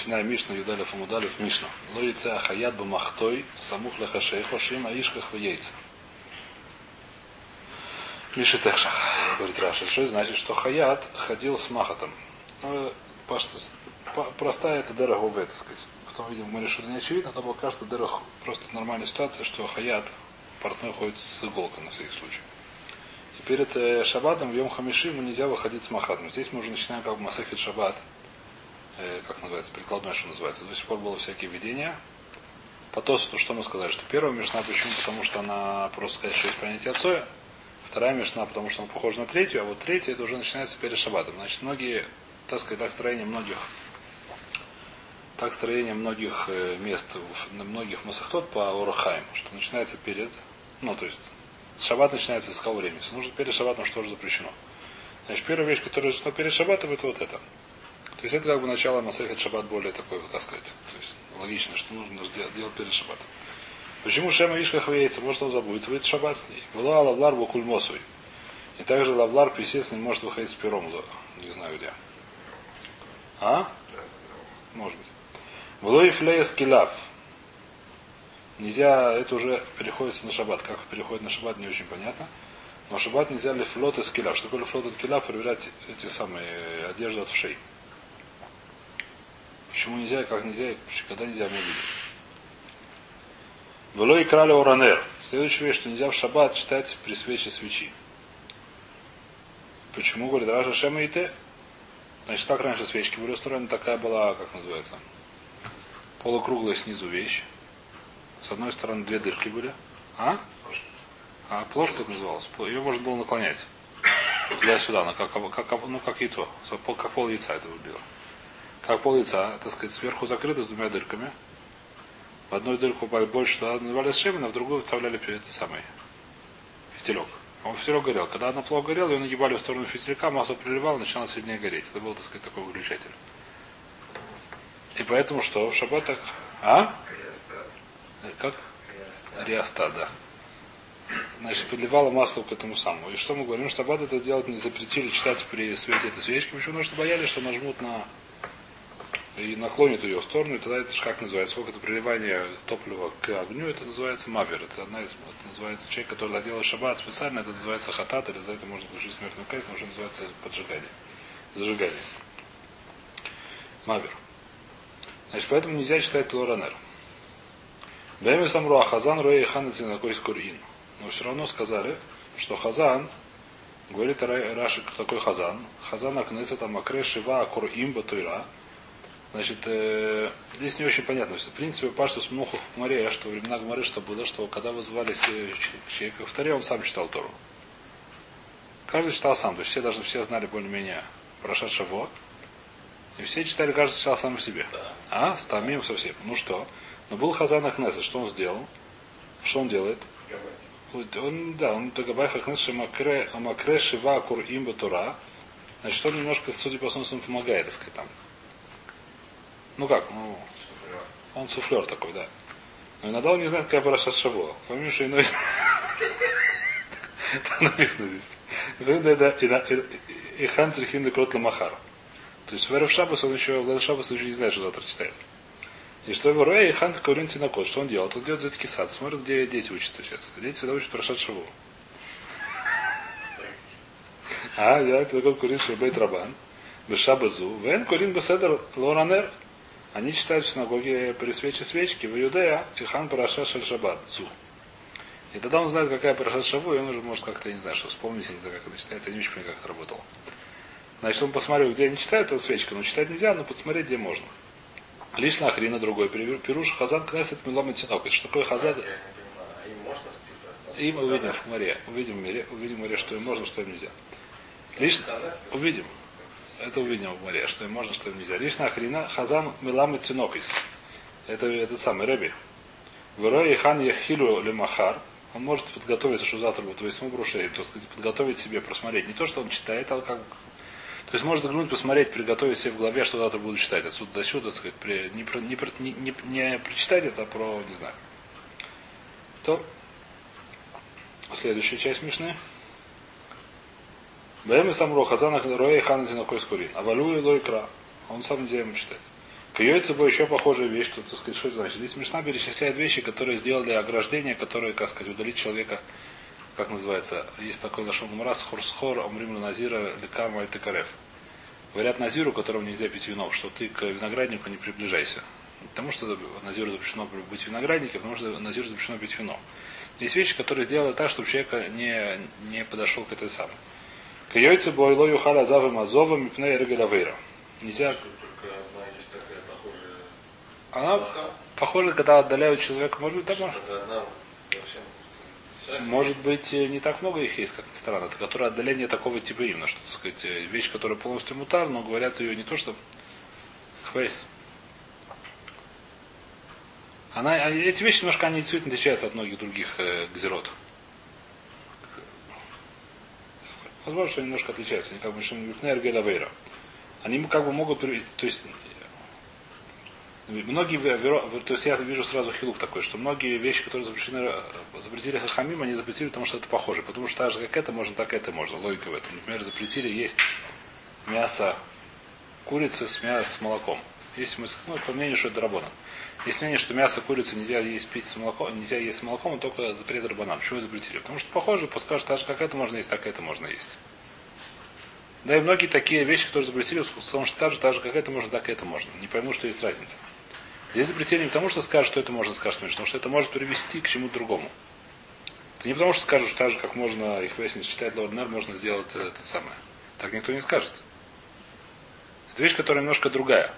начинаем Мишну, Юдалев, Амудалев, Мишна. Ло яйца хаят бамахтой, самух лехашейхо, шим аишках в яйца. Миши Техшах, говорит Раша. Что это значит, что хаят ходил с махатом. Ну, простая это дорого, так сказать. Потом, видим, мы решили не очевидно, но пока что дорог просто нормальная ситуация, что хаят портной ходит с иголкой на всякий случай. И перед э, шаббатом в Йом Хамиши ему нельзя выходить с махатом. Здесь мы уже начинаем как бы Масахит Шаббат э, как называется, прикладное, что называется. До сих пор было всякие видения. По Тосу, что мы сказали, что первая мешна, почему? Потому что она просто сказать, что есть понятие отцоя. Вторая мешна, потому что она похожа на третью, а вот третья это уже начинается перед шаббатом. Значит, многие, так сказать, так строение многих так строение многих э, мест, на многих масахтот по Орахаим, что начинается перед, ну, то есть, шаббат начинается с какого времени? Нужно перед шаббатом, что же запрещено? Значит, первая вещь, которая ну, перед шаббатом, это вот это. То есть это как бы начало Масехет Шаббат более такое, как сказать, то есть логично, что нужно делать перед Шаббатом. Почему Шема Ишка хвеется? Может он забудет, выйдет Шаббат с ней. Была Лавлар Букульмосуй. И также Лавлар, естественно, не может выходить с пером, не знаю где. А? Может быть. Было и скилав. Нельзя, это уже переходится на шаббат. Как переходит на шаббат, не очень понятно. Но шаббат нельзя ли флот и скилав. Что такое флот и скилав? Проверять эти самые одежды от вшей. Почему нельзя, как нельзя, когда нельзя мы видим. Было и крали оранер. Следующая вещь, что нельзя в шаббат читать при свече свечи. Почему, говорит, Раша Шема и ты? Значит, как раньше свечки были устроены, такая была, как называется, полукруглая снизу вещь. С одной стороны две дырки были. А? А плошка это называлась. Ее можно было наклонять. Туда-сюда, ну, как, как, ну, как яйцо. Как пол яйца это было как пол яйца, так сказать, сверху закрыто с двумя дырками. В одну дырку больше туда наливали шемена, а в другую вставляли это самый фитилек. Он фитилек горел. Когда она плохо горела, ее нагибали в сторону фитилька, масло приливало, начинало сильнее гореть. Это был, так сказать, такой выключатель. И поэтому что? В шаббат так... А? Как? Риаста, да. Значит, подливало масло к этому самому. И что мы говорим? Что Шаббат это делать не запретили читать при свете этой свечки. Почему? Потому что боялись, что нажмут на и наклонит ее в сторону, и тогда это же как называется, сколько это приливание топлива к огню, это называется мавер. Это одна из, это называется человек, который доделал шаббат специально, это называется хатат, или за это можно получить смертную казнь, потому что называется поджигание, зажигание. Мавер. Значит, поэтому нельзя читать Лоранер. Бэми Самруа Хазан Роя Хан Скурин. Но все равно сказали, что Хазан, говорит Раши, кто такой Хазан. Хазан Акнесет Амакре Шива Акур Имба Туйра. Значит, э, здесь не очень понятно. Что, в принципе, Паштус Муху в море, что во времена Гмары, что было, что когда вызывали человека в Таре, он сам читал Тору. Каждый читал сам, то есть все даже все знали более-менее прошедшего. И все читали, каждый читал сам себе. А? Стамим совсем. Ну что? Но был Хазан Ахнеса, что он сделал? Что он делает? Он, да, он Дагабай Хахнес Амакре Шива Кур Имба Тура. Значит, он немножко, судя по смыслу, помогает, так сказать, там. Ну как, ну, он суфлер такой, да. Но иногда он не знает, какая параша Шаво. Помнишь, что иной... написано здесь. И хан црихин декрот ламахар. То есть в Шабас он еще, в Шабас он еще не знает, что завтра читает. И что его Руэ и хан Каурин Тинакот, что он делал? Он делает детский сад, смотрит, где дети учатся сейчас. Дети всегда учат про Шаву. А, я это такой курин Шабейт Рабан. Бешабазу. Вен курин Беседер Лоранер. Они читают в синагоге при свече свечки в Иудея и хан Параша Шаббат, Зу. И тогда он знает, какая Параша Шаву, и он уже может как-то, я не знаю, что вспомнить, я не знаю, как это читается, я не очень понимаю, как это работало. Значит, он посмотрел, где они читают эту свечку, но читать нельзя, но подсмотреть, где можно. Лишь на Ахрина другой. Пируш Хазан Кнесет Милом Тинок. Что такое Хазан? И мы увидим в море. Увидим в море, увидим в море, что им можно, что им нельзя. Лишь увидим. Это увидим в море, что им можно, что им нельзя. Лишь Ахрина Хазан Милам Тинокис. Это этот самый Рэби. Верой хан Яхилу Лемахар. Он может подготовиться, что завтра будет восьмой брушей, то сказать, подготовить себе, просмотреть. Не то, что он читает, а как то есть можно заглянуть, посмотреть, приготовить себе в голове, что завтра буду читать. Отсюда до сюда, так сказать, при, не, про, не, не, не, не прочитать это, а про, не знаю. То следующая часть Мишны. Бэм и сам Рохазана Роя и Хана Зинакой Скурин. А валю и лойкра. Он сам нельзя ему читать. Кьёйца бы еще похожая вещь, что, так сказать, что это значит? Здесь Мишна перечисляет вещи, которые сделали ограждение, которые, как сказать, удалить человека, как называется, есть такой лошон мраз, хорсхор, омрим назира, лекам альтекарев. Говорят Назиру, которому нельзя пить вино, что ты к винограднику не приближайся. Потому что Назиру запрещено быть виноградником, потому что Назиру запрещено пить вино. Есть вещи, которые сделали так, чтобы человек не, не подошел к этой самой. Кьёйца бойло юхала завым азовым и пней Нельзя она похожа, когда отдаляют человека. Может быть, так может. Может быть, не так много их есть, как ни странно. Это которое отдаление такого типа именно, что, так сказать, вещь, которая полностью мутар, но говорят ее не то, что хвейс. Она, а эти вещи немножко они действительно отличаются от многих других э, гзерот. Возможно, что они немножко отличаются. Они как бы энергия Они как бы могут, то есть Многие, то есть я вижу сразу хилук такой, что многие вещи, которые запрещены, запретили хахамим, они запретили, потому что это похоже. Потому что так же, как это можно, так это можно. Логика в этом. Например, запретили есть мясо курицы с мясом с молоком. Есть смысл, ну, по мнению, что это рабона. Есть мнение, что мясо курицы нельзя есть пить с молоком, нельзя есть с молоком, а только запрет рабанам. Почему запретили? Потому что похоже, подскажут, так же, как это можно есть, так и это можно есть. Да и многие такие вещи, которые запретили, потому что скажут, так же, как это можно, так и это можно. Не пойму, что есть разница. Здесь запретили не потому, что скажут, что это можно сказать потому что это может привести к чему-то другому. Это не потому, что скажут, что так же, как можно их выяснить, читать Лорнер, можно сделать это самое. Так никто не скажет. Это вещь, которая немножко другая.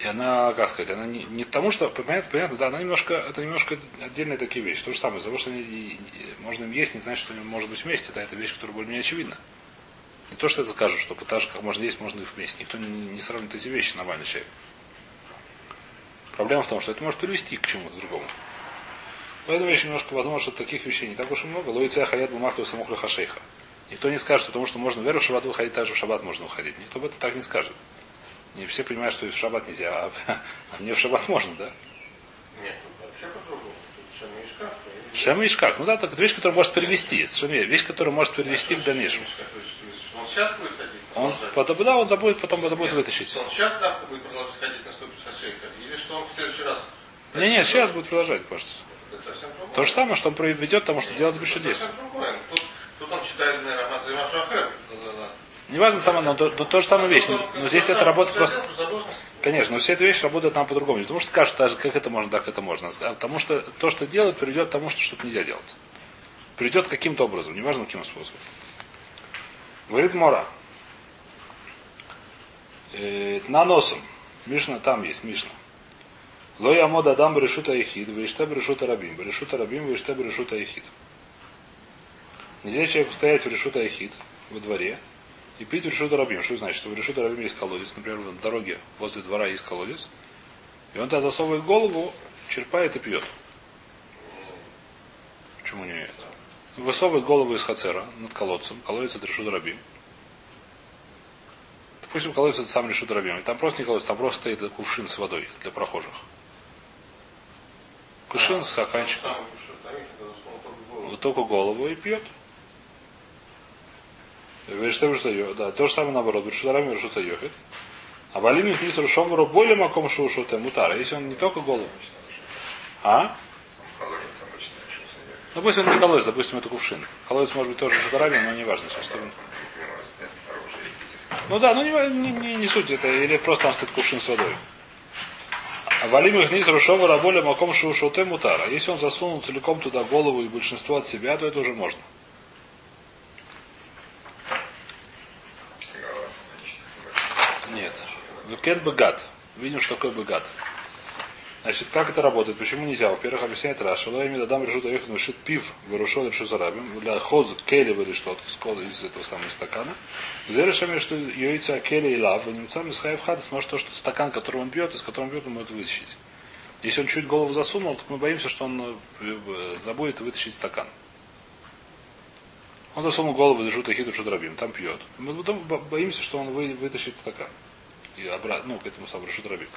И она, как сказать, она не, не потому, что, понятно, понятно, да, она немножко, это немножко отдельные такие вещи. То же самое, потому что они, можно им есть, не значит, что они может быть вместе, да, это вещь, которая более-менее очевидна. Не то, что это скажут, что же, как можно есть, можно и вместе. Никто не, не сравнит эти вещи, нормальный человек. Проблема в том, что это может привести к чему-то другому. Поэтому еще немножко возможно, что таких вещей не так уж и много. Лоица хаят бумахту самухля хашейха. Никто не скажет, потому что можно веру в шаббат выходить, также в шаббат можно уходить. Никто об этом так не скажет. Не все понимают, что в шаббат нельзя, а, а мне в шаббат можно, да? Нет, вообще по-другому. Шема и и шкаф. Ну да, так это вещь, которая может перевести. Шеме, вещь, которая может перевести к дальнейшему. Он сейчас будет ходить? Он, потом, да, он забудет, потом забудет вытащить. Он сейчас да, будет продолжать ходить на ступень? Или что он в следующий раз? Не, не, сейчас будет продолжать, кажется. То же самое, что он ведет, потому что делать запрещено действие. Тут, тут он читает, наверное, Мазы Машахер. Не важно само, но, но, но то же самое вещь. Но, здесь это работает просто. Конечно, но все эти вещи работают нам по-другому. Не потому что скажут, даже как это можно, так это можно. А потому что то, что делают, приведет к тому, что что-то нельзя делать. Придет каким-то образом, неважно каким способом. Говорит Мора. Э, на носом. Мишна там есть, Мишна. Ло ямод адам брешута ехид, вешта брешута рабим. Брешута рабим, вешта брешута ехид. Нельзя человеку стоять в решута ехид во дворе и пить в решута рабим. Что значит? Что в решута рабим есть колодец. Например, на дороге возле двора есть колодец. И он тогда засовывает голову, черпает и пьет. Почему не это? Высовывает голову из хацера над колодцем. Колодец это решута рабим. Допустим, колодец это сам решут рабим. И там просто не колодец, там просто стоит кувшин с водой для прохожих. Кувшин с стаканчиком. Вот только голову и пьет. Да, то же самое наоборот. Решут рабим, решут йохет. А валим их лис рушом более маком шушуте мутара. Если он не только голову. А? Допустим, это не колодец, допустим, это кувшин. Колодец может быть тоже шутарами, но не важно. Сейчас, что ну да, ну не, не, не, не суть это, или просто там стоит кувшин с водой. А Валим их низ рушова раболя маком шушоте мутара. Если он засунул целиком туда голову и большинство от себя, то это уже можно. Нет. Векет бегат. Видим, что такое бегат. Значит, как это работает? Почему нельзя? Во-первых, объясняет Раша. Лоя имя дадам решут аехат вышит пив вырушил решу зарабим. Для хоз кели или что-то из этого самого стакана. Где решами, что яйца кели и лав, и немцам из хайф хада сможет то, что стакан, который он пьет, из которого он пьет, он может вытащить. Если он чуть голову засунул, то мы боимся, что он э, забудет вытащить стакан. Он засунул голову и жута хиту шудрабим, там пьет. Мы потом боимся, что он вытащит стакан. И обратно, ну, к этому самому шудрабим.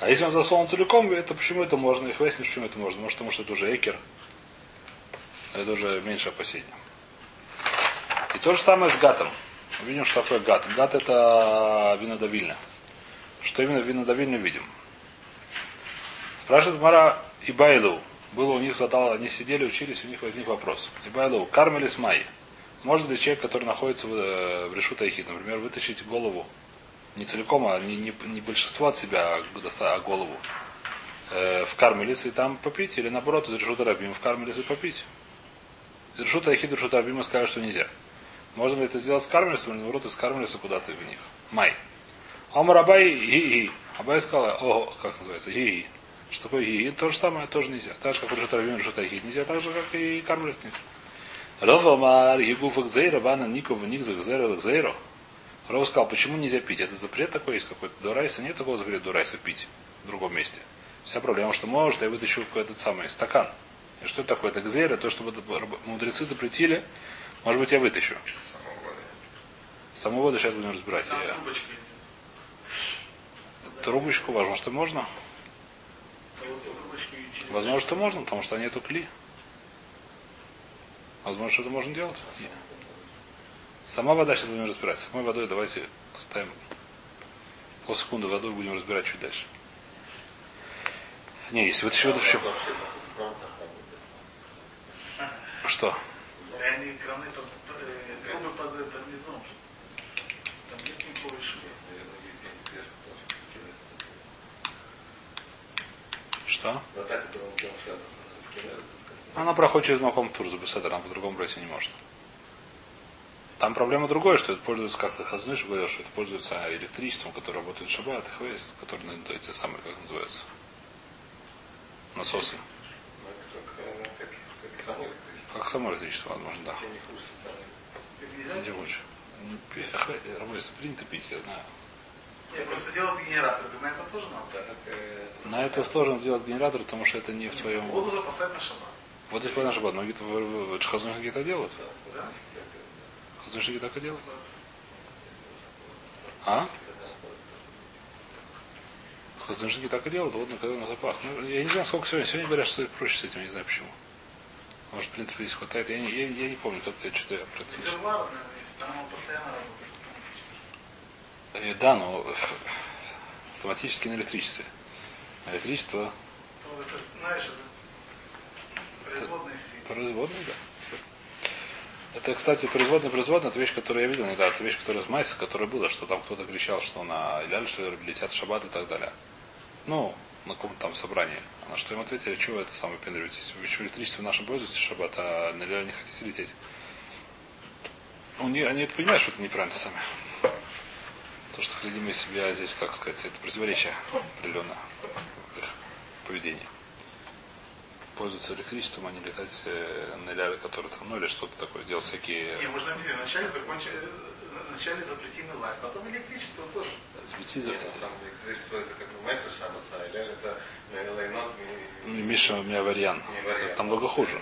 А если он засунул целиком, это почему это можно? Их выяснить, почему это можно. Может, потому что это уже экер. Это уже меньше опасения. И то же самое с гатом. Мы видим, что такое гад. Гад это винодавильня. Что именно винодавильня видим? Спрашивает Мара Ибайлу. Было у них задал, они сидели, учились, у них возник вопрос. Ибайлу, кармели с Майи. Может ли человек, который находится в, э, в решута Ихид, например, вытащить голову, не целиком, а не, не, не большинство от себя, а, а голову, э, в кармелис и там попить, или наоборот, из решута Рабима в кармелис и попить? Решута Ихид, решута Рабима скажут, что нельзя. Можно ли это сделать с кармелисом, или наоборот, из кармелиса куда-то в них? Май. Амар Абай ги Абай сказал, о, как называется, ги Что такое ги То же самое тоже нельзя. Так же, как решута Рабима, решута Ихид нельзя, так же, как и кармелис нельзя. Рова Мар Егуфа Гзейра, Вана Никова Никза Гзейра Гзейро. Рова сказал, почему нельзя пить? Это запрет такой есть какой-то. Дурайса нет такого запрета Дурайса пить в другом месте. Вся проблема, что может, я вытащу какой-то самый стакан. И что это такое? Это гзейра, то, что мудрецы запретили, может быть, я вытащу. Саму воду сейчас будем разбирать. Я... Трубочку, возможно, что можно. Возможно, что можно, потому что нету кли. Возможно, что это можно делать. Сама вода сейчас будем разбирать. Самой водой давайте оставим полсекунды водой будем разбирать чуть дальше. Не, если вот еще воду еще... Что? Они краны под, трубы под, под низом. Она проходит через Маком Тур за Беседер, она по-другому пройти не может. Там проблема другая, что это пользуется, как ты Хазныш говорил, что это пользуется электричеством, которое работает Шаббат, ХВС, которые ну, эти самые, как называются, насосы. Как само электричество, возможно, да. Где лучше? Работает, принято пить, я знаю. Я просто делать генератор, на это тоже надо. На это сложно сделать генератор, потому что это не в твоем... Воду запасать на шаббат. Вот здесь понятно, что многие хазуншники это делают. Хазуншники так и делают. А? Хазуншники так и делают, вот когда на запах. Ну, я не знаю, сколько сегодня. Сегодня говорят, что проще с этим, не знаю почему. Может, в принципе, здесь хватает. Я не, я, я не помню, как я что-то я процесс. Э, да, но автоматически на электричестве. Электричество. Это, знаешь, Производные, да. Это, кстати, производная производная, это вещь, которую я видел недавно, это вещь, которая из Майса, которая была, что там кто-то кричал, что на Иляль, что летят в шаббат и так далее. Ну, на каком-то там собрании. А на что им ответили, чего это самое пендриваетесь? Вы что, электричество нашим пользуетесь в шаббат, а на Иляль не хотите лететь? Они, они это понимают, что это неправильно сами. То, что глядим из себя здесь, как сказать, это противоречие определенно их поведения пользуются электричеством, а не летать э, на ляле, который там, ну или что-то такое, делать всякие... Не, можно объяснить, вначале закончили, вначале запретимый лайк, потом электричество тоже. Запрети за... электричество это как бы Месса Шабаса, а ляля это Лайнот Миша, у меня вариант. Там много хуже.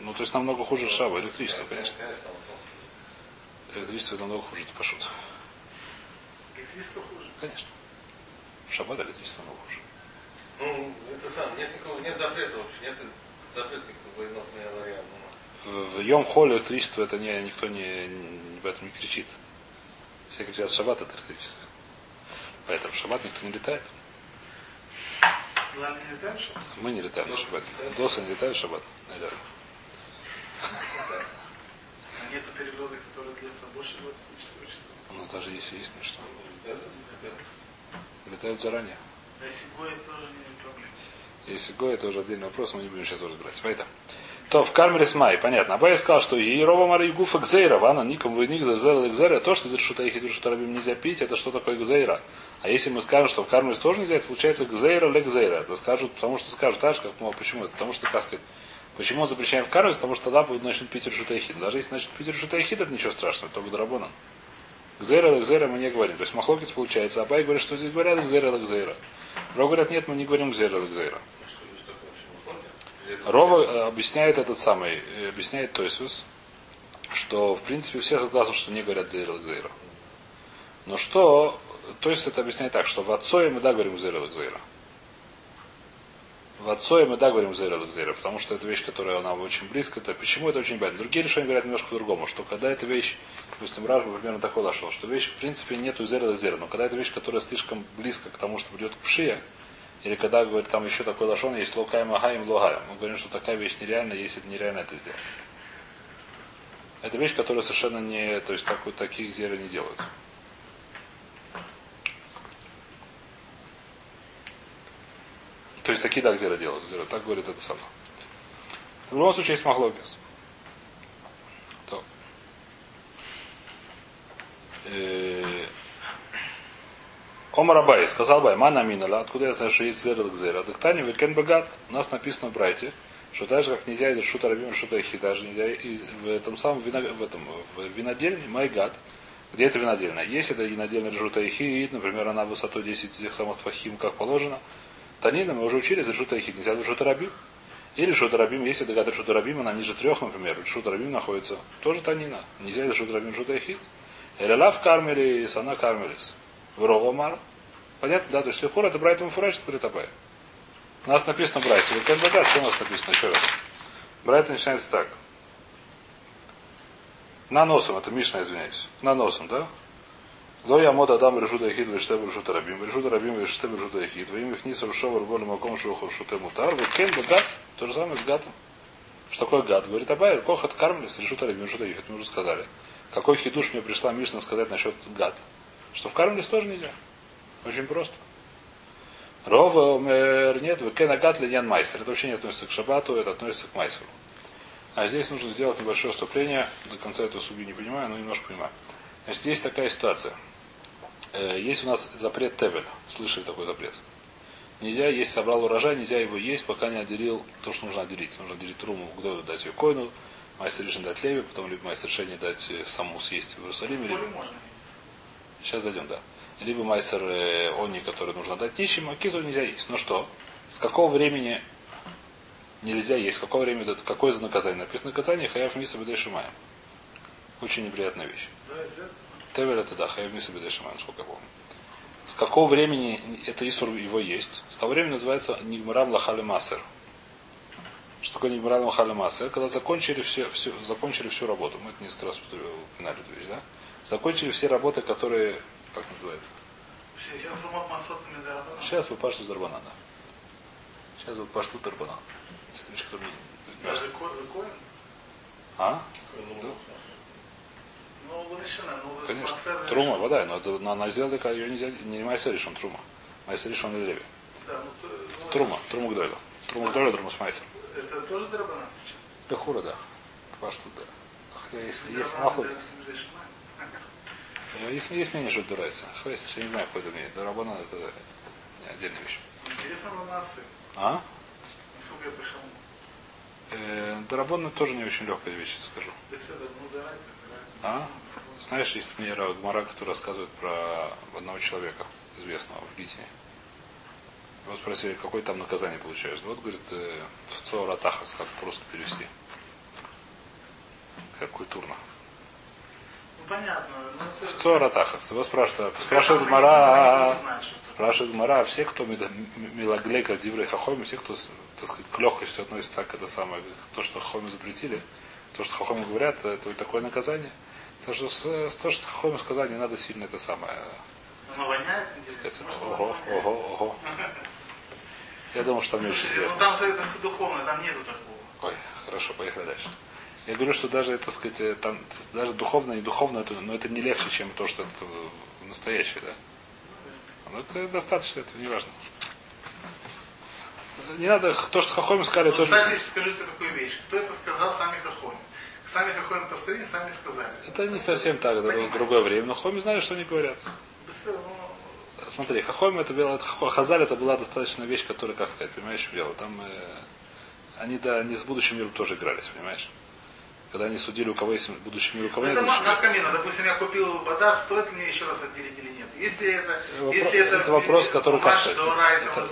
Ну, то есть намного хуже шаба, электричество, конечно. Электричество намного хуже, это пошут. Электричество хуже? Конечно. В шаббат электричество намного хуже. Ну, это сам, нет никакого, нет запрета вообще, нет запрета никакого инотного варианта. В Йом Холе электричество это не, никто не, не, в этом не кричит. Все кричат шаббат это электричество. Поэтому в шаббат никто не летает. Не летаем, Мы не летаем на шаббат. Досы не летают в шаббат. Наверное. А нету перегрузок, которые длятся больше 24 часов? Ну, даже если есть, ну что. Летают заранее. А если Гой, тоже не проблема. Если Гой, это уже отдельный вопрос, мы не будем сейчас разбирать. Поэтому. То в Кармелис Май, понятно. Абай сказал, что Ерова Мария Гуфа Гзейра, Вана Ником Веник Зазела Гзейра, то, что из Шута Ихид Шутарабим нельзя пить, это что такое Гзейра. А если мы скажем, что в Кармелис тоже нельзя, это получается Гзейра ле Гзейра. Это скажут, потому что скажут, так же, как, ну, почему это? Потому что, как сказать, Почему запрещаем в Кармелис? Потому что тогда будут начнут пить Решута Ихид. Даже если начнут пить Решута Ихид, это ничего страшного, это только Драбонан. Гзейра Гзейра мы не говорим. То есть Махлокец получается. Абай говорит, что здесь говорят Гзейра Гзейра. Рова говорят, нет, мы не говорим Гзейра Гзейра. Рова э, объясняет этот самый, э, объясняет Тойсус, что в принципе все согласны, что не говорят Гзейра Гзейра. Но что, то есть это объясняет так, что в отцое мы да говорим Гзейра Гзейра. В отцое мы да говорим зера зера, потому что это вещь, которая она очень близко. Это, почему это очень понятно? Другие решения говорят немножко по-другому, что когда эта вещь, допустим, Раш примерно такой дошел, что вещь в принципе нету зера зера, но когда эта вещь, которая слишком близко к тому, что придет к пшия, или когда говорит там еще такой лошон, есть локаем агаем логаем. Мы говорим, что такая вещь нереальна, если это нереально это сделать. Это вещь, которая совершенно не, то есть такой, таких зеры не делают. То есть такие так зера делают. Зера, так говорит это сам. В любом случае есть махлогис. То. Э, Омар Абай, сказал Бай, мана минала, откуда я знаю, что есть зера к зера. Дыктани векен богат. У нас написано в брайте, что так же, как нельзя из шута рабим, шута ихи, даже нельзя из, в этом самом вино, в этом, в винодельне, майгад, где это винодельная. Если это винодельная решута ихи, например, она высотой 10 тех самых фахим, как положено, Танина мы уже учили за Шута Ихид. Нельзя Шута Рабим. Или Шута Рабим, если догадаться Шута Рабим, она ниже трех, например. Шута Рабим находится. Тоже Танина. Нельзя за Шута Рабим Шута Ихид. Элялав Кармели, Сана Кармелис. Врова Мар. Понятно, да? То есть Лехор это Брайтом Фураж, это Бритабай. У нас написано Брайтом. Вот как что у нас написано еще раз? Брайтон начинается так. На носом, это Мишна, извиняюсь. На носом, да? Ло я мод адам решута яхид вештеб решута рабим. Решута рабим вештеб решута яхид. Во имя хниса рушова руболи маком шуху шуте мутар. Вы кен гад. То же самое с гатом. Что такое гад? Говорит, Абай, кохат кармлис, решута рабим, решута яхид. Мы уже сказали. Какой хидуш мне пришла Мишна сказать насчет гад? Что в кармлис тоже нельзя. Очень просто. Рова нет, вы кен агат линьян майсер. Это вообще не относится к шабату, это относится к майсеру. А здесь нужно сделать небольшое вступление. До конца эту судью не понимаю, но немножко понимаю. Значит, есть такая ситуация. Э, есть у нас запрет Тевель. Слышали такой запрет? Нельзя есть, собрал урожай, нельзя его есть, пока не отделил то, что нужно отделить. Нужно отделить труму, Гдоду дать ее койну, мастер решение дать Леви, потом либо мастер решение дать э, саму съесть в Иерусалиме. Либо... Сейчас дойдем, да. Либо мастер э, они, который нужно дать нищим, а кизу нельзя есть. Ну что, с какого времени нельзя есть, с какого времени это, какое за наказание? Написано наказание Хаяв Миса Бедешимаем. Очень неприятная вещь. Тевель это да, Хаев Миса Бедешиман, сколько помню. С какого времени это Исур его есть? С того времени называется Нигмарам Лахали Масер. Что такое Нигмарам Лахали Масер? Когда закончили, все, все, закончили всю работу. Мы это несколько раз упоминали эту вещь, да? Закончили все работы, которые, как называется? Сейчас вы пашете Дарбана, да. Сейчас вот пошлю Дарбана. Это вещь, Даже А? Да. Ну, Конечно. Трума, вода, но это, она сделала, ее нельзя, не Майсер решен, Трума. Майсер решен и Леви. Да, ну, ну, трума, Трума Гдойла. Трума Гдойла, Трума с Майсер. Это тоже Драбанан сейчас? Бехура, да. Ваш тут, да. Хотя есть, есть махлук. Есть, есть мнение, что это дурайся. Хвест, я не знаю, какой это мнение. Дарабанан это, это отдельная вещь. Интересно, Ламасы. А? Дарабон тоже не очень легкая вещь, скажу. А? Знаешь, есть мне Гмара, который рассказывает про одного человека, известного в Гите. Его спросили, какое там наказание получаешь. Вот, говорит, э, в Цоратахас, как просто перевести. Как культурно. Понятно. Ну, в Цоратахас. Его спрашивают, спрашивает Гмара, спрашивает Гмара, а все, кто милоглейка, диврей хахоми, все, кто, так сказать, к легкости относится так, это самое, то, что хахоми запретили, то, что хахоми говорят, это такое наказание. Так что с, то, что Хохоми сказали, не надо сильно это самое. Оно воняет? Сказать, ого, ого, ого. Я думал, что там меньше Ну там это духовное, там нету такого. Ой, хорошо, поехали дальше. Я говорю, что даже, так сказать, э, там, даже духовно и духовно, это, но это не легче, чем то, что это настоящее, да? Но это достаточно, это не важно. Не надо, то, что Хохоми сказали, ну, тоже... Кстати, скажите такую вещь. Кто это сказал, сами Хохоми? Сами Хохоми построили, сами сказали. Это не совсем так, это другое время. Но Хоми знали, что они говорят. Смотри, Хохоми это было, Хазаль это была достаточно вещь, которая, как сказать, понимаешь, дело. Там э, они, да, они с будущим миром тоже игрались, понимаешь? Когда они судили, у кого есть будущий мир, у кого нет. Это как камина. Допустим, я купил вода, стоит ли мне еще раз отделить или нет? Если это, вопрос, если это, это вопрос, который как сказать. Это,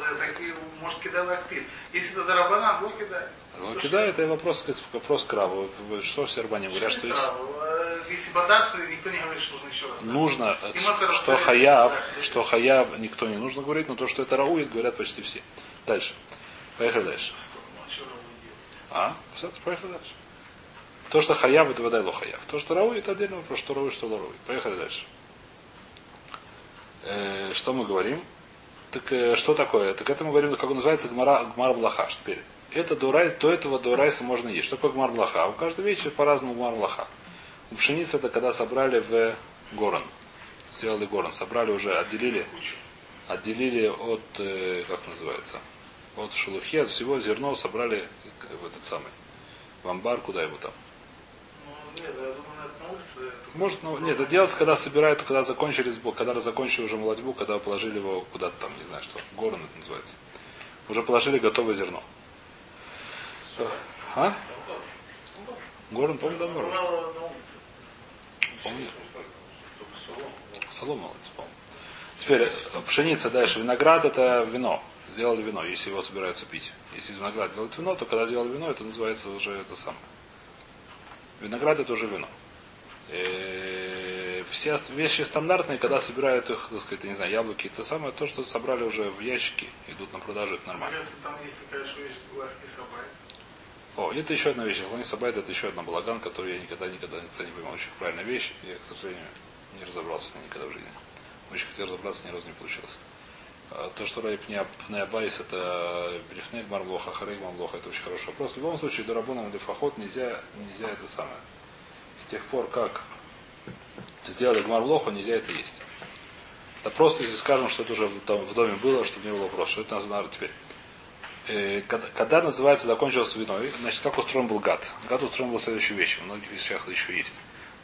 может кидать лакпит. Если это дарабанан, то кидай. Ну, кидай, это вопрос, вопрос краву. Что все арбане говорят, что есть... Э, если бодаться, никто не говорит, что нужно еще раз. Нужно, что хаяв, что хаяв никто не нужно говорить, но то, что это рауит, говорят почти все. Дальше. Поехали дальше. Ну, а? А? Поехали дальше. То, что хаяв, это вода хаяв. То, что рауи, это отдельный вопрос, что рауи, что ларуи. Поехали дальше. Э, что мы говорим? Так э, что такое? Так это мы говорим, как он называется, гмара, гмар блаха. Теперь. Это дурай, до этого дурайса можно есть. Что такое гмар блаха? У каждой вещи по-разному гмар блаха. У пшеницы это когда собрали в горон. Сделали горон. Собрали уже, отделили, отделили от, э, как называется, от шелухи, от всего зерно собрали в этот самый, в амбар, куда его там. Ну, нет, я думаю, это на улице. это- Может, ну, нет, это делается, когда собирают, когда закончили сбор, когда закончили уже молодьбу, когда положили его куда-то там, не знаю что, горн это называется. Уже положили готовое зерно. А? Горн, помню, давно. Помню. Солома. Теперь э, пшеница дальше. Виноград это вино. Сделали вино, если его собираются пить. Если из винограда делают вино, то когда сделали вино, это называется уже это самое. Виноград это уже вино. Э, Все вещи стандартные, когда собирают их, так сказать, не знаю, яблоки, это самое, то, что собрали уже в ящики, идут на продажу, это нормально. Там есть такая вещь. О, это еще одна вещь. Хлони Сабайт это еще одна балаган, которую я никогда, никогда не понимал. Очень правильная вещь. Я, к сожалению, не разобрался с ней никогда в жизни. Очень хотел разобраться, ни разу не получилось. А, То, что Райпня Байс это Брифнек Марблоха, Харейг Марблоха, это очень хороший вопрос. В любом случае, до Рабуна Лефахот нельзя, нельзя это самое. С тех пор, как сделали Гмарлоху, нельзя это есть. Да просто если скажем, что это уже в дом- в доме было, чтобы не было вопроса, что это надо теперь. Э, когда, когда называется закончилось виной, значит, как устроен был гад? Гад устроен был следующей вещью. В многих вещах еще есть.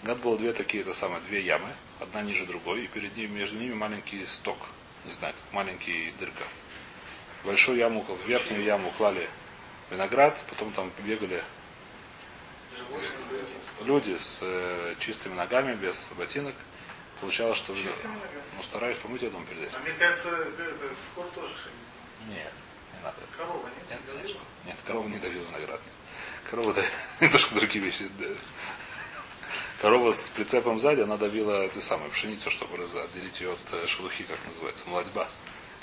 Гад было две такие, это самое, две ямы, одна ниже другой, и перед ними, между ними маленький сток. Не знаю, как маленький дырка. Большую яму, в верхнюю яму клали виноград, потом там бегали люди с э, чистыми ногами, без ботинок. Получалось, что... Чистыми ногами? Ну, стараюсь помыть я дома перед этим. А мне кажется, это скот тоже ходит. Нет, не надо. Корова, нет? Нет, конечно. Нет, корова не давила виноград. Корова давила немножко другие вещи. да. Корова с прицепом сзади, она давила эту самую пшеницу, чтобы отделить ее от э, шелухи, как называется, молодьба.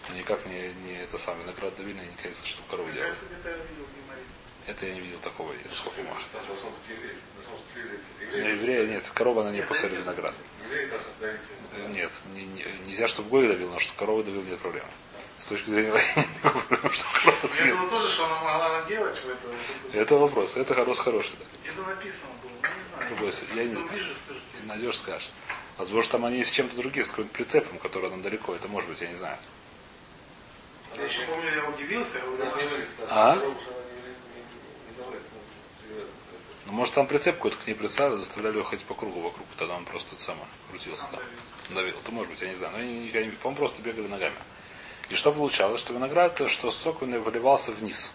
Но никак не, не это самое виноград давили, не кажется, что корова Мне Это я не видел такого, это сколько меня еврей. еврея нет, корова она не посадит виноград. Э, Нет, не- не- нельзя, чтобы Гой давил, но что корова давил, нет проблемы. С точки зрения проблемы, что корова Я давил. думал тоже, что она могла наделать в это. вот это. Это вопрос, это хороший, хороший. Да. Где-то написано было, ну не знаю. Я не знаю. Найдешь, скажешь. Возможно, там они с чем-то другим, с каким-то прицепом, который там далеко. Это может быть, я не знаю. Я еще помню, я удивился, я говорю, а вылезет, А? она не- не- не- не залазит, ну, живет. Ну, может, там прицеп какой-то к ней представили, заставляли ходить по кругу вокруг, тогда он просто самое крутился там. Давил. Это может быть, я не знаю. Но не, я не- по-моему, просто бегали ногами. И что получалось? Что виноград, что сок выливался вниз.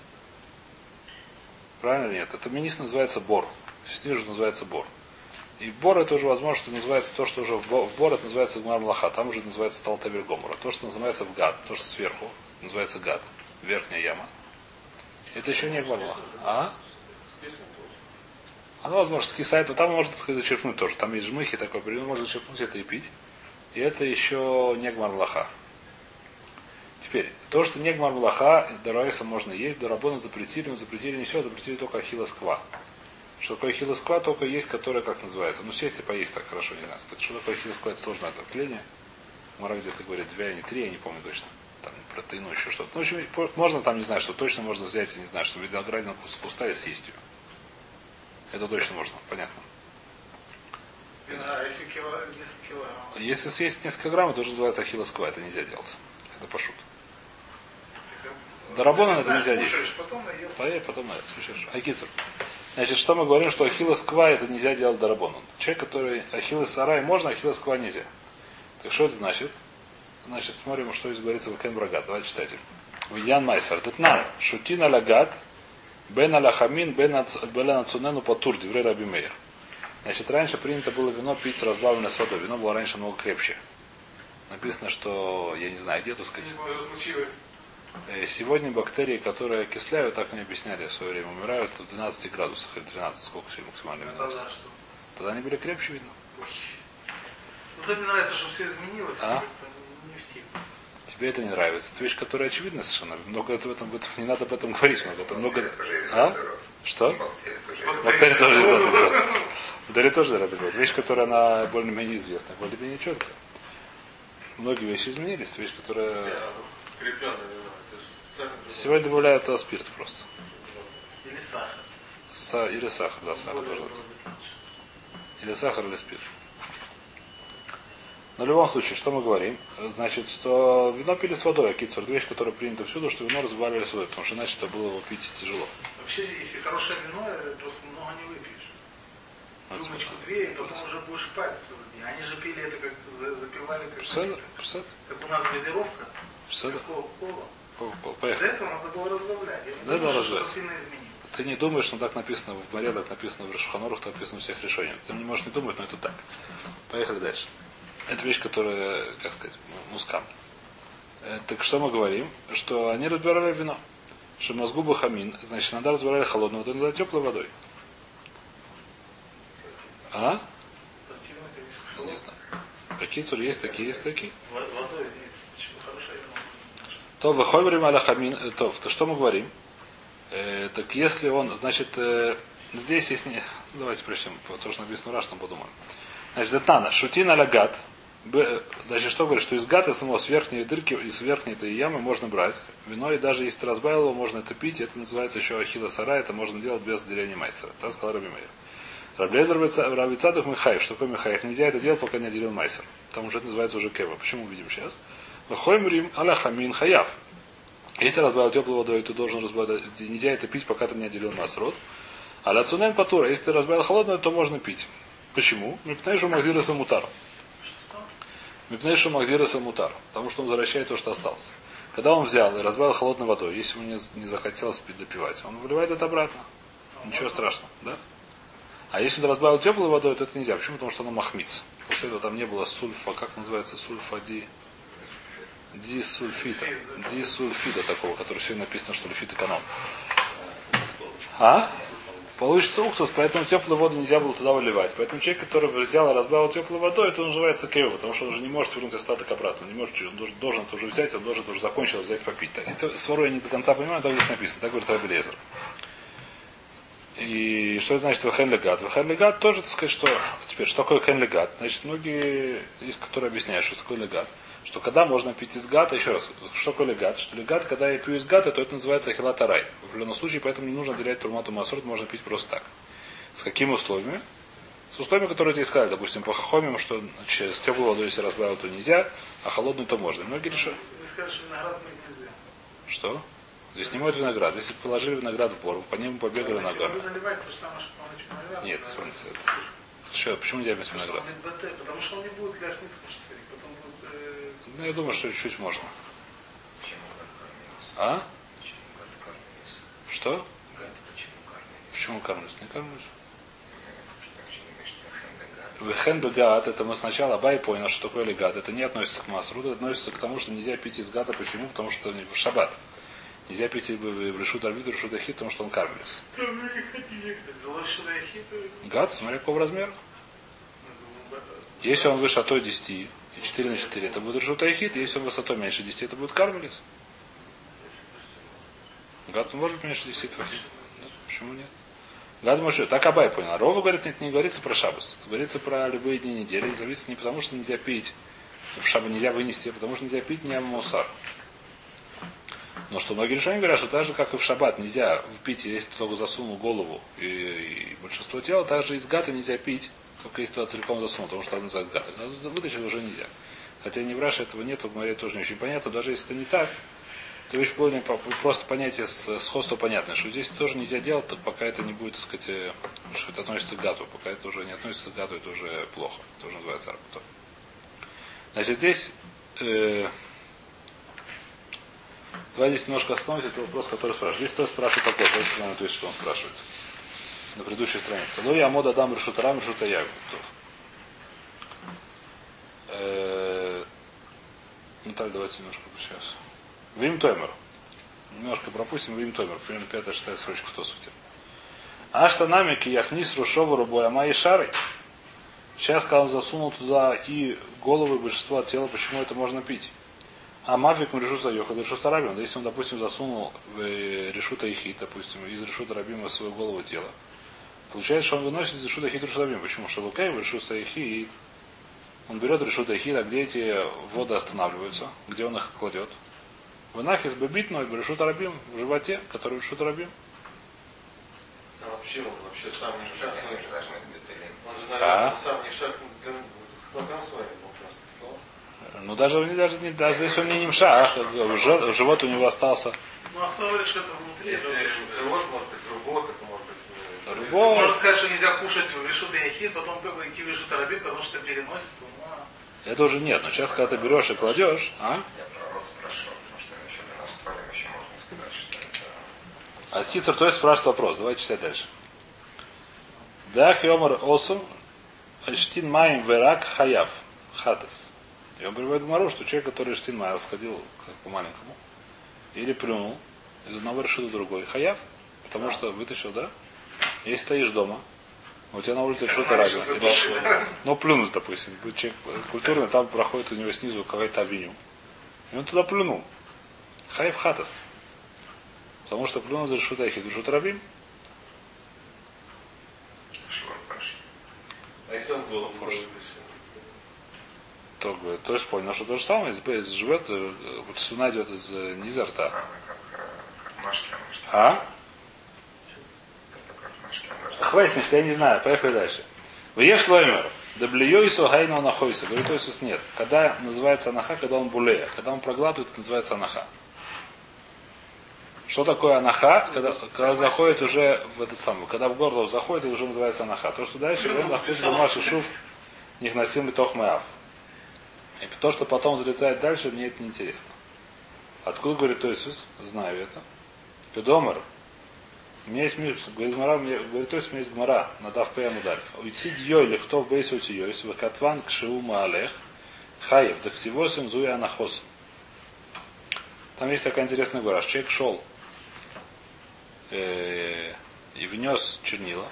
Правильно или нет? Это вниз называется бор. Снизу называется бор. И бор это уже возможно, что называется то, что уже в бо- в бор это называется гмар млаха, там уже называется талтавер гомора. То, что называется в гад, то, что сверху, называется гад. Верхняя яма. Это еще не гмар млаха. А? Оно, возможно, скисает, но там можно, так сказать, зачерпнуть тоже. Там есть жмыхи такой, ну, можно зачерпнуть это и пить. И это еще не гмарлаха. Теперь, то, что не гмарлаха, Дарайса можно есть, Дарабона запретили, но запретили не все, запретили только ахиллосква. Что такое ахиллосква, только есть, которая, как называется, ну, сесть и поесть так хорошо, не знаю сказать. Что такое ахиллосква, это сложное отопление. Мара где-то говорит, две, а не три, я не помню точно. Там протеину, еще что-то. Ну, в общем, можно там, не знаю, что точно можно взять, я не знаю, что виноградина с куста и съесть ее. Это точно можно, понятно. а если кило, несколько килограмм. Если съесть несколько грамм, это уже называется ахиллосква, это нельзя делать. Это пошут. Дарабона это нельзя есть. потом наелся. Поверь, потом это, слушаешь. Айкицур. Значит, что мы говорим, что ахиллос ква это нельзя делать дарабону. Человек, который ахиллос сарай можно, ахиллос ква нельзя. Так что это значит? Значит, смотрим, что здесь говорится в Кен Брагат. Давайте читайте. Ян Майсер. Детнан. Шутин алагат. Бен аляхамин, бен ац- бен ацунену патур, диврей раби мейер. Значит, раньше принято было вино пить разбавленное с водой. Вино было раньше много крепче. Написано, что, я не знаю, где, так сказать? Э, Сегодня бактерии, которые окисляют, так мне объясняли в свое время, умирают в 12 градусах или 13, сколько сегодня максимальная минус. Тогда? Тогда они были крепче, видно. Ой. Ну, мне нравится, что все изменилось, А? как-то. Тебе это не нравится. Это вещь, которая очевидна совершенно. Много это в этом, в этом не надо об этом говорить много. Это много. А? Что? Таре тоже говорить. В Таре тоже говорить. Вещь, которая она более-менее известна, более-менее четкая. Многие вещи изменились. Это вещь, которая... Это. Сегодня добавляют туда спирт просто. Или сахар. Са- Или сахар, да, сахар может быть. Или сахар, или спирт. Но в любом случае, что мы говорим? Значит, что вино пили с водой, а кицур, вещь, которая принята всюду, что вино разбавляли с водой, потому что иначе это было его пить тяжело. Вообще, если хорошее вино, э, просто много не выпьешь. Вот Рюмочку сколько. две, и потом уже будешь день. Они же пили это как за- запивали как, Псада? Псада? как у нас газировка, Псада? как кола. Для Поехали. этого надо было разбавлять. Я не думаю, что сильно изменилось. Ты не думаешь, что так написано в море, так написано в Решуханорах, так написано в всех решениях. Ты не можешь не думать, но это так. Поехали дальше. Это вещь, которая, как сказать, мускам. Э, Так что мы говорим? Что они разбирали вино. Что мозгу бахамин, значит, надо разбирали холодную воду, надо теплой водой. А? Не знаю. Какие цури есть такие, есть такие. Водой? То выходим аля хамин, э, то, то что мы говорим? Э, так если он, значит, э, здесь есть не... Давайте прочтем, то, что написано в Рашном, подумаем. Значит, Детана, шутин аля гад. Б- Значит, что говорит, что из гада самого с верхней дырки, из верхней этой ямы можно брать вино, и даже если ты разбавил его, можно это пить, это называется еще ахила сара, это можно делать без деления майсера. Так сказал Раби Мейер. Раблезер Равицадов Михаев. Что такое Михаев? Нельзя это делать, пока не отделил майсер. Там уже это называется уже кева. Почему увидим сейчас? Выходим Рим аля хамин хаяв. Если разбавил теплой водой, ты должен разбавить, нельзя это пить, пока ты не отделил масрот. А ляцунен патура, если ты разбавил холодную, то можно пить. Почему? Мипнейшу магдиреса мутар. Мипнейшу магдиреса мутар. Потому что он возвращает то, что осталось. Когда он взял и разбавил холодной водой, если ему не, не захотелось допивать, он выливает это обратно. Ничего страшного, да? А если он разбавил теплой водой, то это нельзя. Почему? Потому что оно махмиц. После этого там не было сульфа, как называется, сульфа ди... Дисульфита. Дисульфита такого, который сегодня написано, что лифит эконом. А? Получится уксус, поэтому теплую воду нельзя было туда выливать. Поэтому человек, который взял и разбавил теплой водой, это называется кейва, потому что он уже не может вернуть остаток обратно. Он не может, он должен, должен это уже взять, он должен это уже закончил взять попить. Так, Это свару я не до конца понимаю, так здесь написано, так говорит Раби Лезер. И что это значит вахен легат? Вахен легат тоже, так сказать, что... Теперь, что такое хен легат? Значит, многие есть, которые объясняют, что такое легат. Что когда можно пить из гата, еще раз, что такое легат? Что легат, когда я пью из гата, то это называется ахилатарай. В любом случае, поэтому не нужно отделять турмату масрут, можно пить просто так. С какими условиями? С условиями, которые тебе сказали, допустим, по хахомим, что значит, с теплой водой, если разбавил, то нельзя, а холодную, то можно. Многие решили, Вы скажете, что виноград мыть нельзя. что? Здесь не моют виноград. Если положили виноград в бор, по нему побегали Если ногами. наливать, самое, виноград. Нет, солнце. Что, почему нельзя без винограда? Потому что он не будет ляхниц кушать, потом будет... э, Ну, я думаю, что чуть-чуть можно. Почему гад кормились? А? Почему гад кормились? Что? Почему кормлюсь? Не кормлюсь. Вехен бегат, это мы сначала Абай понял, что такое легат. Это не относится к масру, это относится к тому, что нельзя пить из гата. Почему? Потому что в шаббат. Нельзя пить в решут арбит, решут ахит, потому что он кармелис. Гад, смотри, какого размера. ну, Если он высотой 10 и 4 на 4, это будет решут ахит. Если он высотой меньше 10, это будет кармелис. Гад может меньше 10 в ахит. Да, Почему нет? Гад может. Так Абай понял. А Рова говорит, нет, не говорится про шабас. говорится про любые дни недели. Зависит не потому, что нельзя пить. В шабу нельзя вынести, а потому что нельзя пить не мусар. Но что многие решения говорят, что так же, как и в шаббат, нельзя пить, если только засунул голову и, и большинство тела, так же из гата нельзя пить, только если туда целиком засунул, потому что это называется гата. Но Вытащить уже нельзя. Хотя не в этого нет, в море тоже не очень понятно. Даже если это не так, то вещь более просто понятие с сходства понятное, что здесь тоже нельзя делать, так пока это не будет, так сказать, э, что это относится к гату. Пока это уже не относится к гату, это уже плохо. Это уже называется арбутор. Значит, здесь э, Давай здесь немножко остановимся, это вопрос, который спрашивает. Здесь кто спрашивает такой, то есть, что он спрашивает. На предыдущей странице. Ну, я мода дам решута рам, решута я. Э, так, давайте немножко сейчас. Вим Тоймер. Немножко пропустим Вим Тоймер. Примерно пятая, шестая строчка в Тосуте. Аштанамики яхнис рушова рубояма и шарой. Сейчас, когда он засунул туда и головы и большинство тела, почему это можно пить? А Мавик решута Йоха, решута Рабим. Если он, допустим, засунул в э, решута Ихит, допустим, из решута Рабима свою голову тело, получается, что он выносит из решута Ихит решута Рабим. Почему? Что Лукай в решута Ихит, он берет решута Ихит, а где эти воды останавливаются, где он их кладет. В Нахис Бебит, но в решута Рабим, в животе, который решута Рабим. А вообще он вообще сам не бетелем. Он же, А? наверное, сам не шаг к ногам своим, он просто стал. Ну даже, не- даже, не, даже если он не немша, а живот у него остался. Ну, а кто говорит, что это внутри? Если живот, может быть, рубот, Рубот. Можно сказать, что нельзя кушать решут и яхид, потом как бы идти в решут арабим, потому что переносится. А Это уже нет. Но сейчас, когда ты берешь и кладешь, а? Я про рот спрашивал, потому что еще для нас вторым еще можно сказать, что это... А Кицер, то есть спрашивает вопрос. Давайте читать дальше. Да, Хиомар Осум, Штин Майм Верак Хаяв. Хатес. И он приводит Гмару, что человек, который Штин Майм сходил как по маленькому, или плюнул из одного решил в другой. Хаяв, потому что вытащил, да? Если стоишь дома, у тебя на улице что-то разное. Ну, плюнуть, допустим. Человек культурный, там проходит у него снизу какая-то авеню. И он туда плюнул. Хаев хатас. Потому что плюнул за решута ихид. Решут рабим. А если он вытащил? То, говорит, то есть понял, что то же самое. Живет, э, вот слюна идет из э, низа рта. Э, А? Хватит, значит, я не знаю. Поехали дальше. Веш лоймер. Даблиойсу гайну анахойсу. Говорит Иисус, нет. Когда называется анаха, когда он булея. Когда он проглатывает, называется анаха. Что такое анаха? Когда, когда заходит уже в этот самый, когда в горло заходит, уже называется анаха. То, что дальше, он находится в Машу Шуф, них носил мэав. И то, что потом залезает дальше, мне это не интересно. Откуда говорит Иисус? Знаю это. Педомер. У меня есть мир, говорит Гмара, говорит, то есть у меня есть Гмара, надав ПМ ударив. Уйти дьё или кто в бейс уйти йойс, вакатван кшиу маалех, хаев, да всего сензуя анахос. Там есть такая интересная гора. Человек шел э, и внес чернила,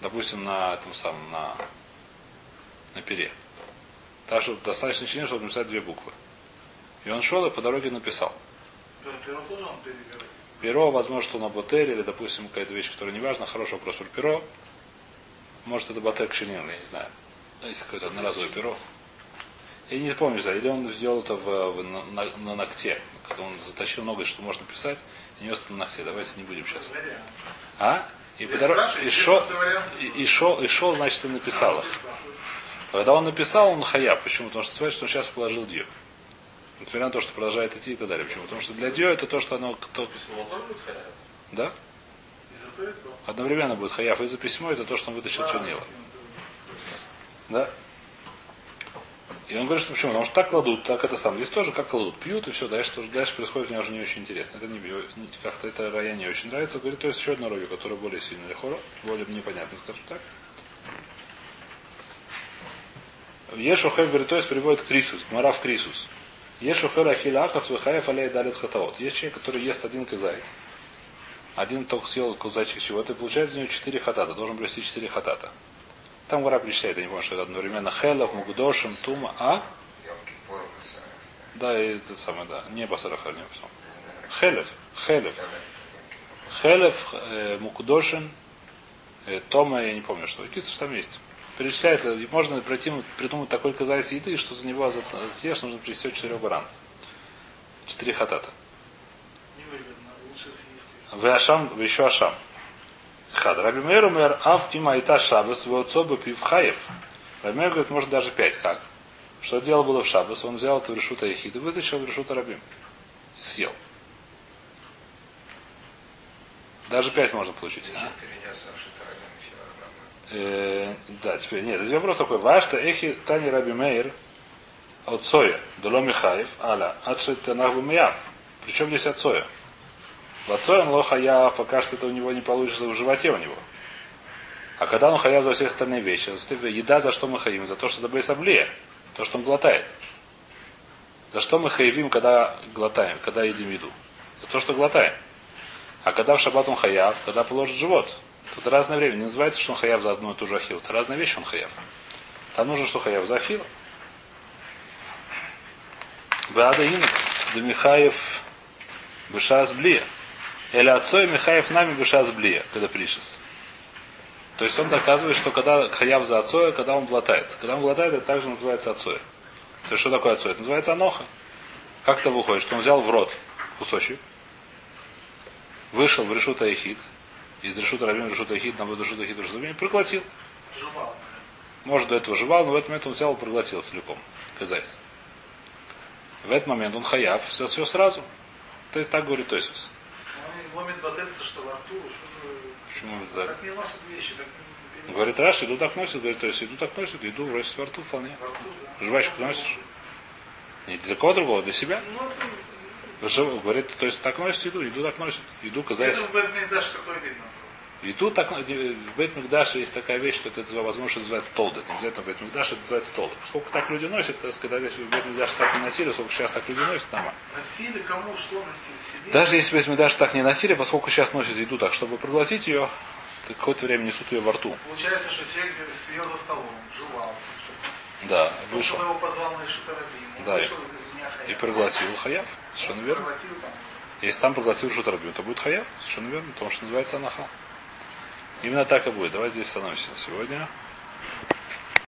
допустим, на этом самом, на, на пере. Так что достаточно чернил, чтобы написать две буквы. И он шел и по дороге написал. перебирает. Перо, возможно, что на ботеле, или, допустим, какая-то вещь, которая не важна. Хороший вопрос про перо. Может, это ботель чернильный, я не знаю. Ну, Если какое-то одноразовое перо. Я не помню, или он сделал это в, в- на, на- ногте. Когда он затащил ноготь, что можно писать, и нес это на ногте. Давайте не будем сейчас. А? И, по и, вариант, и, шел, и шел, значит, и написал их. Когда он написал, он хаяб. Почему? Потому что смотрит, что он сейчас положил дью. Несмотря на то, что продолжает идти и так далее. Почему? Потому что для дью это то, что оно да? То, то. Одновременно будет хаяв и за письмо, и за то, что он вытащил чернила. Да? И он говорит, что почему? Потому что так кладут, так это сам. Здесь тоже как кладут, пьют и все, дальше, тоже, дальше происходит, мне уже не очень интересно. Это не, как-то это рая не очень нравится. Говорит, то есть еще одна рою, которая более сильная лихора, более непонятно, скажем так. Ешухэ говорит, то есть приводит крисус, гмара в крисус. Ешухэ рахиля ахас вихаев алей далит хатаот. Есть человек, который ест один кизай, один только съел кузачек чего-то, и получается у него четыре хатата, должен привести четыре хатата. Там гора перечисляет, я не помню, что это одновременно Хелов, Мугдошим, Тума, а? Да, и это самое, да. Не Басарахар, не потом. Хелев, Хелев. Хелев, э, Мукдошин, э, Тома, я не помню, что. Кицуш там есть. Перечисляется, и можно пройти, придумать такой казайс еды, что за него за- съешь, нужно привести четырех баран. Четыре хатата. Невыгодно. Лучше съесть. В Ашам, еще Ашам. Хад. Раби Мейр умер, ав има ита шабас, в отцобы пив хаев. Раби Мейр говорит, может даже пять. Как? Что дело было в шабас? Он взял эту решута Ехида, вытащил в решута Рабим. И съел. Даже пять можно получить. а? Еще перенес Ашутарабин еще Арабама. Э, да, теперь нет. Здесь вопрос такой. Вашта эхи тани Раби Мейр от Соя, Доло Михаев, Аля, Адшит Танах Бумияв. Причем здесь от Соя? В отцоем лоха я пока что это у него не получится в животе у него. А когда он хаяв за все остальные вещи, еда за что мы хаим? За то, что за бейсаблия, то, что он глотает. За что мы хаевим, когда глотаем, когда едим еду? За то, что глотаем. А когда в шаббат он хаяв, когда положит живот. Тут разное время. Не называется, что он хаяв за одну и ту же ахилу. Это разные вещи он хаяв. Там нужно, что хаяв за ахилу. Беада Инок, Михаев Бешас Блия. Или отцой Михаев нами Бешас Блия, когда пришес. То есть он доказывает, что когда хаяв за отцоя, когда он глотает. Когда он глотает, это также называется отцой. То есть что такое отцой? Это называется аноха. Как это выходит? Что он взял в рот кусочек, вышел в решута ехид, из решута рабим решута ехид, на решута ехид, решута рабим, проглотил. Жевал. Может, до этого жевал, но в этот момент он взял и проглотил целиком. Казайс. В этот момент он хаяв за все сразу. То есть так говорит Тойсус. Ломит батель, то что во рту, Почему это так? так не носят вещи, так не- Говорит Раш, еду так носит, говорит, то есть еду так носит, еду бросит во рту вполне. во рту, да. Жвачку носишь? Не для кого другого, для себя. Ну, это... Говорит, то есть так носит еду, еду так носит. Еду казайс. Где-то в такое видно было. Еду так, в Бет Мигдаше есть такая вещь, что это возможно, называется толда. Это не обязательно в Бет Мигдаше, это называется толда. Сколько так люди носят, то когда в Бет Мигдаше так не носили, сколько сейчас так люди носят, нормально. Носили кому, что носили? Себе? Даже если Бет Мигдаше так не носили, поскольку сейчас носят еду так, чтобы проглотить ее, то какое-то время несут ее во рту. Получается, что человек съел за столом, жевал. Да, Потом вышел. его позвал на Ишутарабим. Он Да, вышел меня И проглотил хаяв. Совершенно верно. Проглотил там. Если там проглотил шутарабим, то будет хаяв. Совершенно верно, потому что называется анаха. Именно так и будет. Давай здесь остановимся на сегодня.